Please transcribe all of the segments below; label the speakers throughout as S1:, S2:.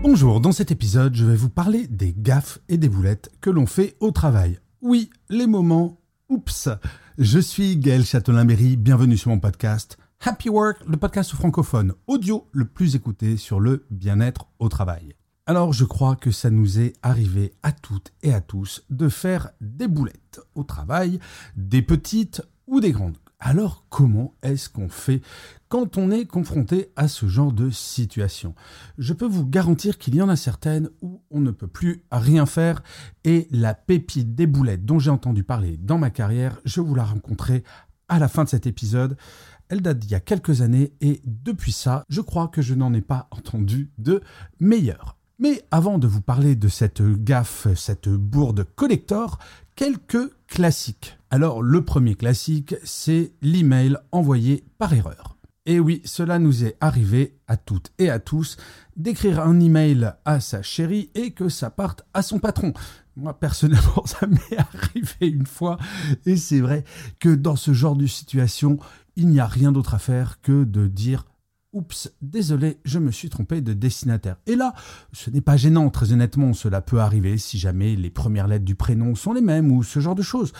S1: Bonjour, dans cet épisode, je vais vous parler des gaffes et des boulettes que l'on fait au travail. Oui, les moments « oups ». Je suis Gaël Châtelain-Berry, bienvenue sur mon podcast – Happy Work, le podcast francophone audio le plus écouté sur le bien-être au travail. Alors je crois que ça nous est arrivé à toutes et à tous de faire des boulettes au travail, des petites ou des grandes. Alors comment est-ce qu'on fait quand on est confronté à ce genre de situation? Je peux vous garantir qu'il y en a certaines où on ne peut plus rien faire et la pépite des boulettes dont j'ai entendu parler dans ma carrière, je vous la rencontrerai à la fin de cet épisode. Elle date d'il y a quelques années et depuis ça, je crois que je n'en ai pas entendu de meilleur. Mais avant de vous parler de cette gaffe, cette bourde collector, quelques classiques. Alors le premier classique, c'est l'email envoyé par erreur. Et oui, cela nous est arrivé à toutes et à tous d'écrire un email à sa chérie et que ça parte à son patron. Moi, personnellement, ça m'est arrivé une fois. Et c'est vrai que dans ce genre de situation, il n'y a rien d'autre à faire que de dire Oups, désolé, je me suis trompé de destinataire. Et là, ce n'est pas gênant, très honnêtement, cela peut arriver si jamais les premières lettres du prénom sont les mêmes ou ce genre de choses.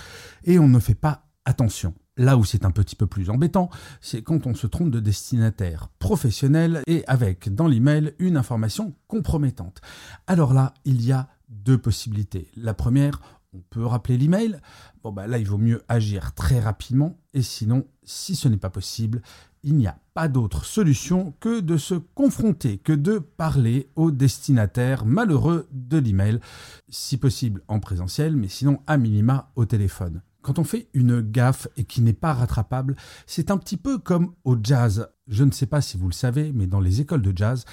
S1: Et on ne fait pas attention. Là où c'est un petit peu plus embêtant, c'est quand on se trompe de destinataire professionnel et avec dans l'email une information compromettante. Alors là, il y a deux possibilités. La première, on peut rappeler l'email. Bon, bah là, il vaut mieux agir très rapidement. Et sinon, si ce n'est pas possible, il n'y a pas d'autre solution que de se confronter, que de parler au destinataire malheureux de l'email. Si possible en présentiel, mais sinon à minima au téléphone. Quand on fait une gaffe et qui n'est pas rattrapable, c'est un petit peu comme au jazz. Je ne sais pas si vous le savez, mais dans les écoles de jazz,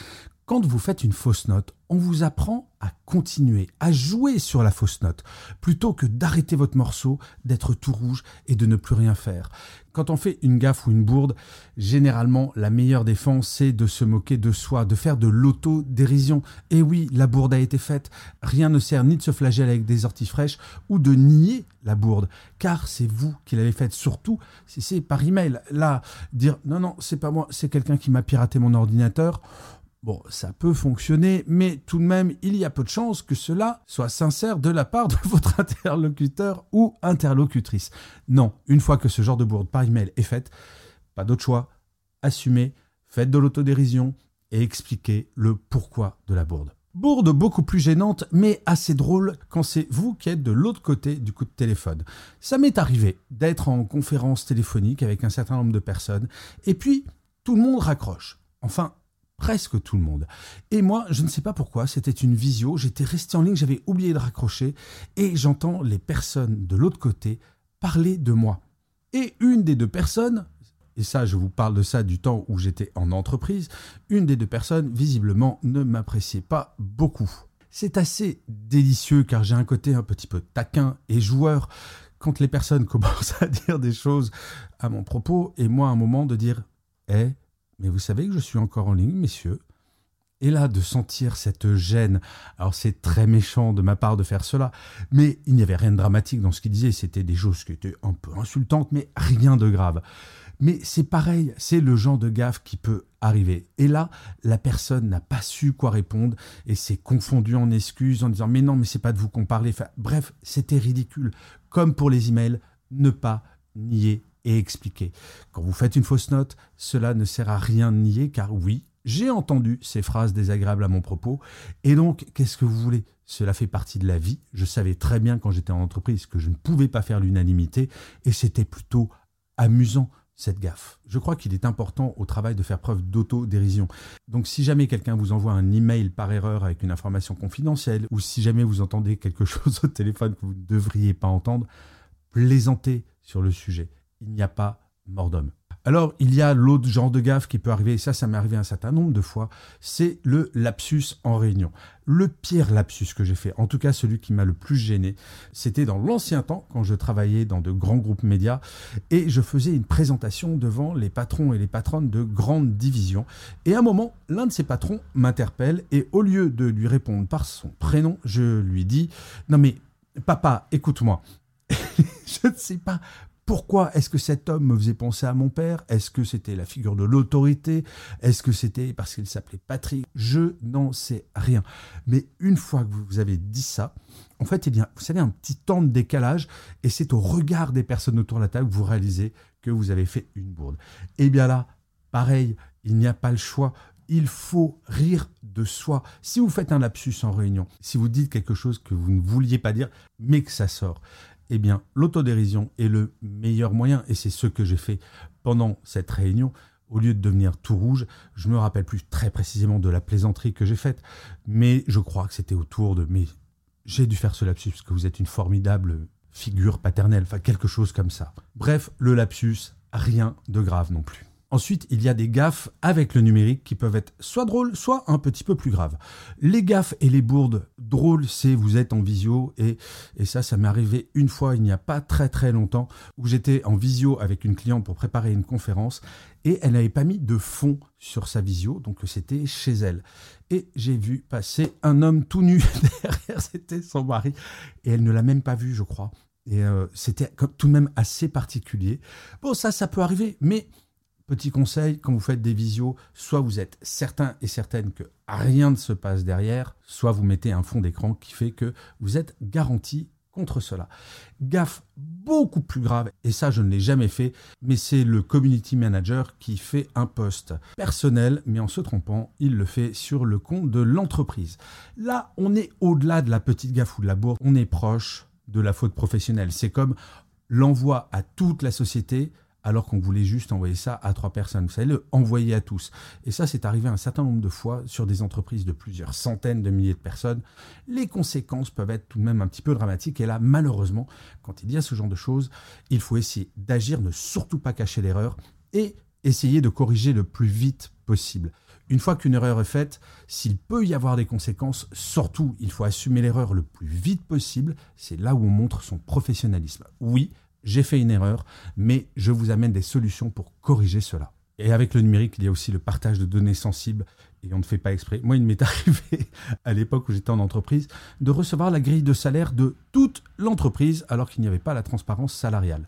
S1: quand vous faites une fausse note, on vous apprend à continuer, à jouer sur la fausse note, plutôt que d'arrêter votre morceau, d'être tout rouge et de ne plus rien faire. Quand on fait une gaffe ou une bourde, généralement, la meilleure défense, c'est de se moquer de soi, de faire de l'auto-dérision. Et oui, la bourde a été faite. Rien ne sert ni de se flageller avec des orties fraîches ou de nier la bourde, car c'est vous qui l'avez faite, surtout si c'est par email. Là, dire non, non, c'est pas moi, c'est quelqu'un qui m'a piraté mon ordinateur. Bon, ça peut fonctionner, mais tout de même, il y a peu de chances que cela soit sincère de la part de votre interlocuteur ou interlocutrice. Non, une fois que ce genre de bourde par email est faite, pas d'autre choix, assumez, faites de l'autodérision et expliquez le pourquoi de la bourde. Bourde beaucoup plus gênante, mais assez drôle quand c'est vous qui êtes de l'autre côté du coup de téléphone. Ça m'est arrivé d'être en conférence téléphonique avec un certain nombre de personnes, et puis tout le monde raccroche. Enfin, presque tout le monde. Et moi, je ne sais pas pourquoi, c'était une visio, j'étais resté en ligne, j'avais oublié de raccrocher, et j'entends les personnes de l'autre côté parler de moi. Et une des deux personnes, et ça je vous parle de ça du temps où j'étais en entreprise, une des deux personnes visiblement ne m'appréciait pas beaucoup. C'est assez délicieux car j'ai un côté un petit peu taquin et joueur quand les personnes commencent à dire des choses à mon propos, et moi un moment de dire Eh, mais vous savez que je suis encore en ligne, messieurs. Et là, de sentir cette gêne, alors c'est très méchant de ma part de faire cela, mais il n'y avait rien de dramatique dans ce qu'il disait, c'était des choses qui étaient un peu insultantes, mais rien de grave. Mais c'est pareil, c'est le genre de gaffe qui peut arriver. Et là, la personne n'a pas su quoi répondre et s'est confondue en excuses en disant mais non, mais c'est pas de vous qu'on parlait. bref, c'était ridicule. Comme pour les emails, ne pas nier expliquer. Quand vous faites une fausse note, cela ne sert à rien de nier car oui, j'ai entendu ces phrases désagréables à mon propos. Et donc, qu'est-ce que vous voulez? Cela fait partie de la vie. Je savais très bien quand j'étais en entreprise que je ne pouvais pas faire l'unanimité et c'était plutôt amusant cette gaffe. Je crois qu'il est important au travail de faire preuve d'autodérision. Donc si jamais quelqu'un vous envoie un email par erreur avec une information confidentielle, ou si jamais vous entendez quelque chose au téléphone que vous ne devriez pas entendre, plaisantez sur le sujet il n'y a pas mort d'homme. Alors, il y a l'autre genre de gaffe qui peut arriver, et ça, ça m'est arrivé un certain nombre de fois, c'est le lapsus en réunion. Le pire lapsus que j'ai fait, en tout cas celui qui m'a le plus gêné, c'était dans l'ancien temps, quand je travaillais dans de grands groupes médias, et je faisais une présentation devant les patrons et les patronnes de grandes divisions. Et à un moment, l'un de ces patrons m'interpelle, et au lieu de lui répondre par son prénom, je lui dis, non mais, papa, écoute-moi. je ne sais pas pourquoi est-ce que cet homme me faisait penser à mon père? Est-ce que c'était la figure de l'autorité? Est-ce que c'était parce qu'il s'appelait Patrick? Je n'en sais rien. Mais une fois que vous avez dit ça, en fait, il y a, vous savez, un petit temps de décalage, et c'est au regard des personnes autour de la table que vous réalisez que vous avez fait une bourde. Et eh bien là, pareil, il n'y a pas le choix. Il faut rire de soi. Si vous faites un lapsus en réunion, si vous dites quelque chose que vous ne vouliez pas dire, mais que ça sort, eh bien, l'autodérision est le meilleur moyen, et c'est ce que j'ai fait pendant cette réunion. Au lieu de devenir tout rouge, je me rappelle plus très précisément de la plaisanterie que j'ai faite, mais je crois que c'était autour de mais j'ai dû faire ce lapsus parce que vous êtes une formidable figure paternelle, enfin quelque chose comme ça. Bref, le lapsus, rien de grave non plus. Ensuite, il y a des gaffes avec le numérique qui peuvent être soit drôles, soit un petit peu plus graves. Les gaffes et les bourdes drôles, c'est vous êtes en visio et, et ça, ça m'est arrivé une fois il n'y a pas très très longtemps où j'étais en visio avec une cliente pour préparer une conférence et elle n'avait pas mis de fond sur sa visio, donc c'était chez elle. Et j'ai vu passer un homme tout nu derrière, c'était son mari et elle ne l'a même pas vu, je crois. Et euh, c'était tout de même assez particulier. Bon, ça, ça peut arriver, mais Petit conseil, quand vous faites des visios, soit vous êtes certain et certaine que rien ne se passe derrière, soit vous mettez un fond d'écran qui fait que vous êtes garanti contre cela. Gaffe beaucoup plus grave, et ça je ne l'ai jamais fait, mais c'est le community manager qui fait un post personnel, mais en se trompant, il le fait sur le compte de l'entreprise. Là, on est au-delà de la petite gaffe ou de la bourde, on est proche de la faute professionnelle. C'est comme l'envoi à toute la société alors qu'on voulait juste envoyer ça à trois personnes. Vous savez, le envoyer à tous. Et ça, c'est arrivé un certain nombre de fois sur des entreprises de plusieurs centaines de milliers de personnes. Les conséquences peuvent être tout de même un petit peu dramatiques. Et là, malheureusement, quand il y a ce genre de choses, il faut essayer d'agir, ne surtout pas cacher l'erreur et essayer de corriger le plus vite possible. Une fois qu'une erreur est faite, s'il peut y avoir des conséquences, surtout, il faut assumer l'erreur le plus vite possible. C'est là où on montre son professionnalisme. Oui, j'ai fait une erreur, mais je vous amène des solutions pour corriger cela. Et avec le numérique, il y a aussi le partage de données sensibles et on ne fait pas exprès. Moi, il m'est arrivé à l'époque où j'étais en entreprise de recevoir la grille de salaire de toute l'entreprise alors qu'il n'y avait pas la transparence salariale.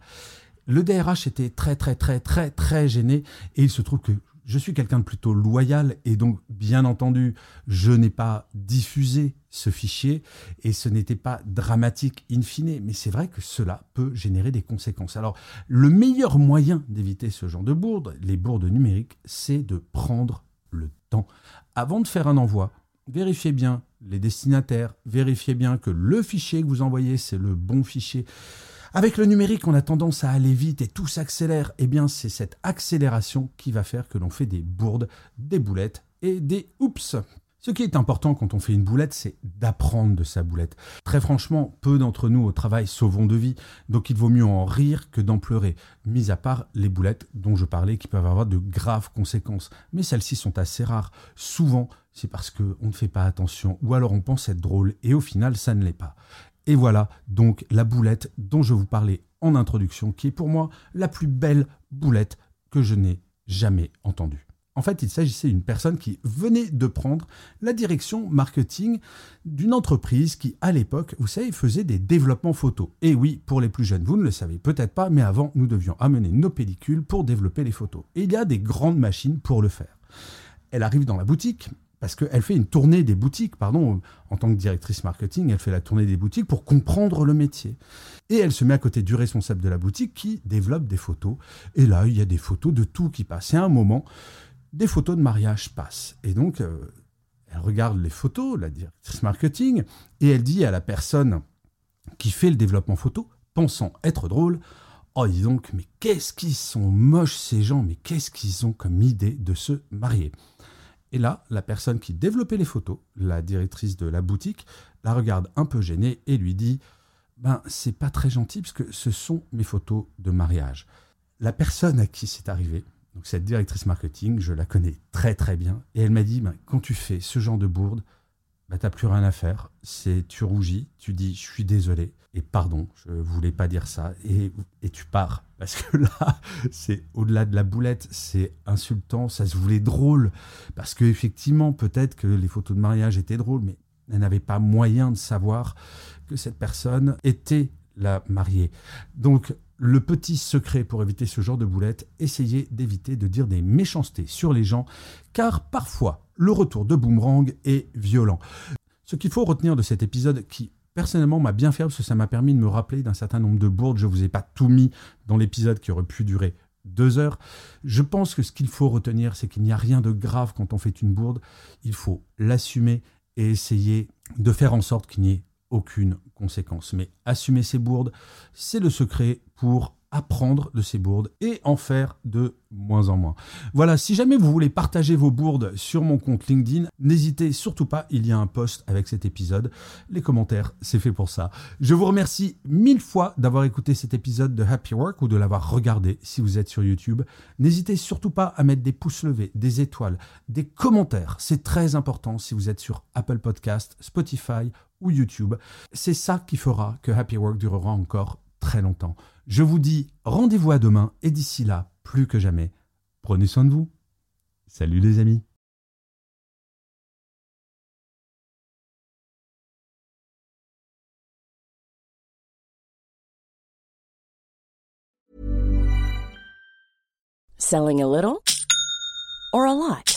S1: Le DRH était très très très très très gêné et il se trouve que je suis quelqu'un de plutôt loyal et donc, bien entendu, je n'ai pas diffusé ce fichier et ce n'était pas dramatique in fine, mais c'est vrai que cela peut générer des conséquences. Alors, le meilleur moyen d'éviter ce genre de bourde, les bourdes numériques, c'est de prendre le temps. Avant de faire un envoi, vérifiez bien les destinataires, vérifiez bien que le fichier que vous envoyez, c'est le bon fichier. Avec le numérique, on a tendance à aller vite et tout s'accélère. Eh bien, c'est cette accélération qui va faire que l'on fait des bourdes, des boulettes et des oups. Ce qui est important quand on fait une boulette, c'est d'apprendre de sa boulette. Très franchement, peu d'entre nous au travail sauvons de vie, donc il vaut mieux en rire que d'en pleurer, mis à part les boulettes dont je parlais qui peuvent avoir de graves conséquences. Mais celles-ci sont assez rares. Souvent, c'est parce qu'on ne fait pas attention, ou alors on pense être drôle, et au final, ça ne l'est pas. Et voilà donc la boulette dont je vous parlais en introduction, qui est pour moi la plus belle boulette que je n'ai jamais entendue. En fait, il s'agissait d'une personne qui venait de prendre la direction marketing d'une entreprise qui, à l'époque, vous savez, faisait des développements photos. Et oui, pour les plus jeunes, vous ne le savez peut-être pas, mais avant, nous devions amener nos pellicules pour développer les photos. Et il y a des grandes machines pour le faire. Elle arrive dans la boutique, parce qu'elle fait une tournée des boutiques, pardon, en tant que directrice marketing, elle fait la tournée des boutiques pour comprendre le métier. Et elle se met à côté du responsable de la boutique qui développe des photos. Et là, il y a des photos de tout qui passe. Et à un moment, des photos de mariage passent. Et donc, euh, elle regarde les photos, la directrice marketing, et elle dit à la personne qui fait le développement photo, pensant être drôle, Oh, dis donc, mais qu'est-ce qu'ils sont moches ces gens, mais qu'est-ce qu'ils ont comme idée de se marier? Et là, la personne qui développait les photos, la directrice de la boutique, la regarde un peu gênée et lui dit Ben, c'est pas très gentil parce que ce sont mes photos de mariage. La personne à qui c'est arrivé, donc cette directrice marketing, je la connais très très bien, et elle m'a dit, ben, quand tu fais ce genre de bourde, bah, t'as plus rien à faire. C'est tu rougis, tu dis je suis désolé. Et pardon, je voulais pas dire ça. Et, et tu pars. Parce que là c'est au-delà de la boulette, c'est insultant, ça se voulait drôle. Parce que effectivement peut-être que les photos de mariage étaient drôles, mais elle n'avait pas moyen de savoir que cette personne était la mariée. Donc le petit secret pour éviter ce genre de boulette, essayez d'éviter de dire des méchancetés sur les gens, car parfois le retour de boomerang est violent. Ce qu'il faut retenir de cet épisode qui personnellement m'a bien fait parce que ça m'a permis de me rappeler d'un certain nombre de bourdes. Je ne vous ai pas tout mis dans l'épisode qui aurait pu durer deux heures. Je pense que ce qu'il faut retenir, c'est qu'il n'y a rien de grave quand on fait une bourde. Il faut l'assumer et essayer de faire en sorte qu'il n'y ait aucune conséquence. Mais assumer ses bourdes, c'est le secret pour apprendre de ces bourdes et en faire de moins en moins. Voilà, si jamais vous voulez partager vos bourdes sur mon compte LinkedIn, n'hésitez surtout pas, il y a un post avec cet épisode. Les commentaires, c'est fait pour ça. Je vous remercie mille fois d'avoir écouté cet épisode de Happy Work ou de l'avoir regardé si vous êtes sur YouTube. N'hésitez surtout pas à mettre des pouces levés, des étoiles, des commentaires. C'est très important si vous êtes sur Apple Podcast, Spotify ou YouTube. C'est ça qui fera que Happy Work durera encore très longtemps. Je vous dis rendez-vous à demain et d'ici là, plus que jamais, prenez soin de vous. Salut les amis.
S2: Selling a little or a lot?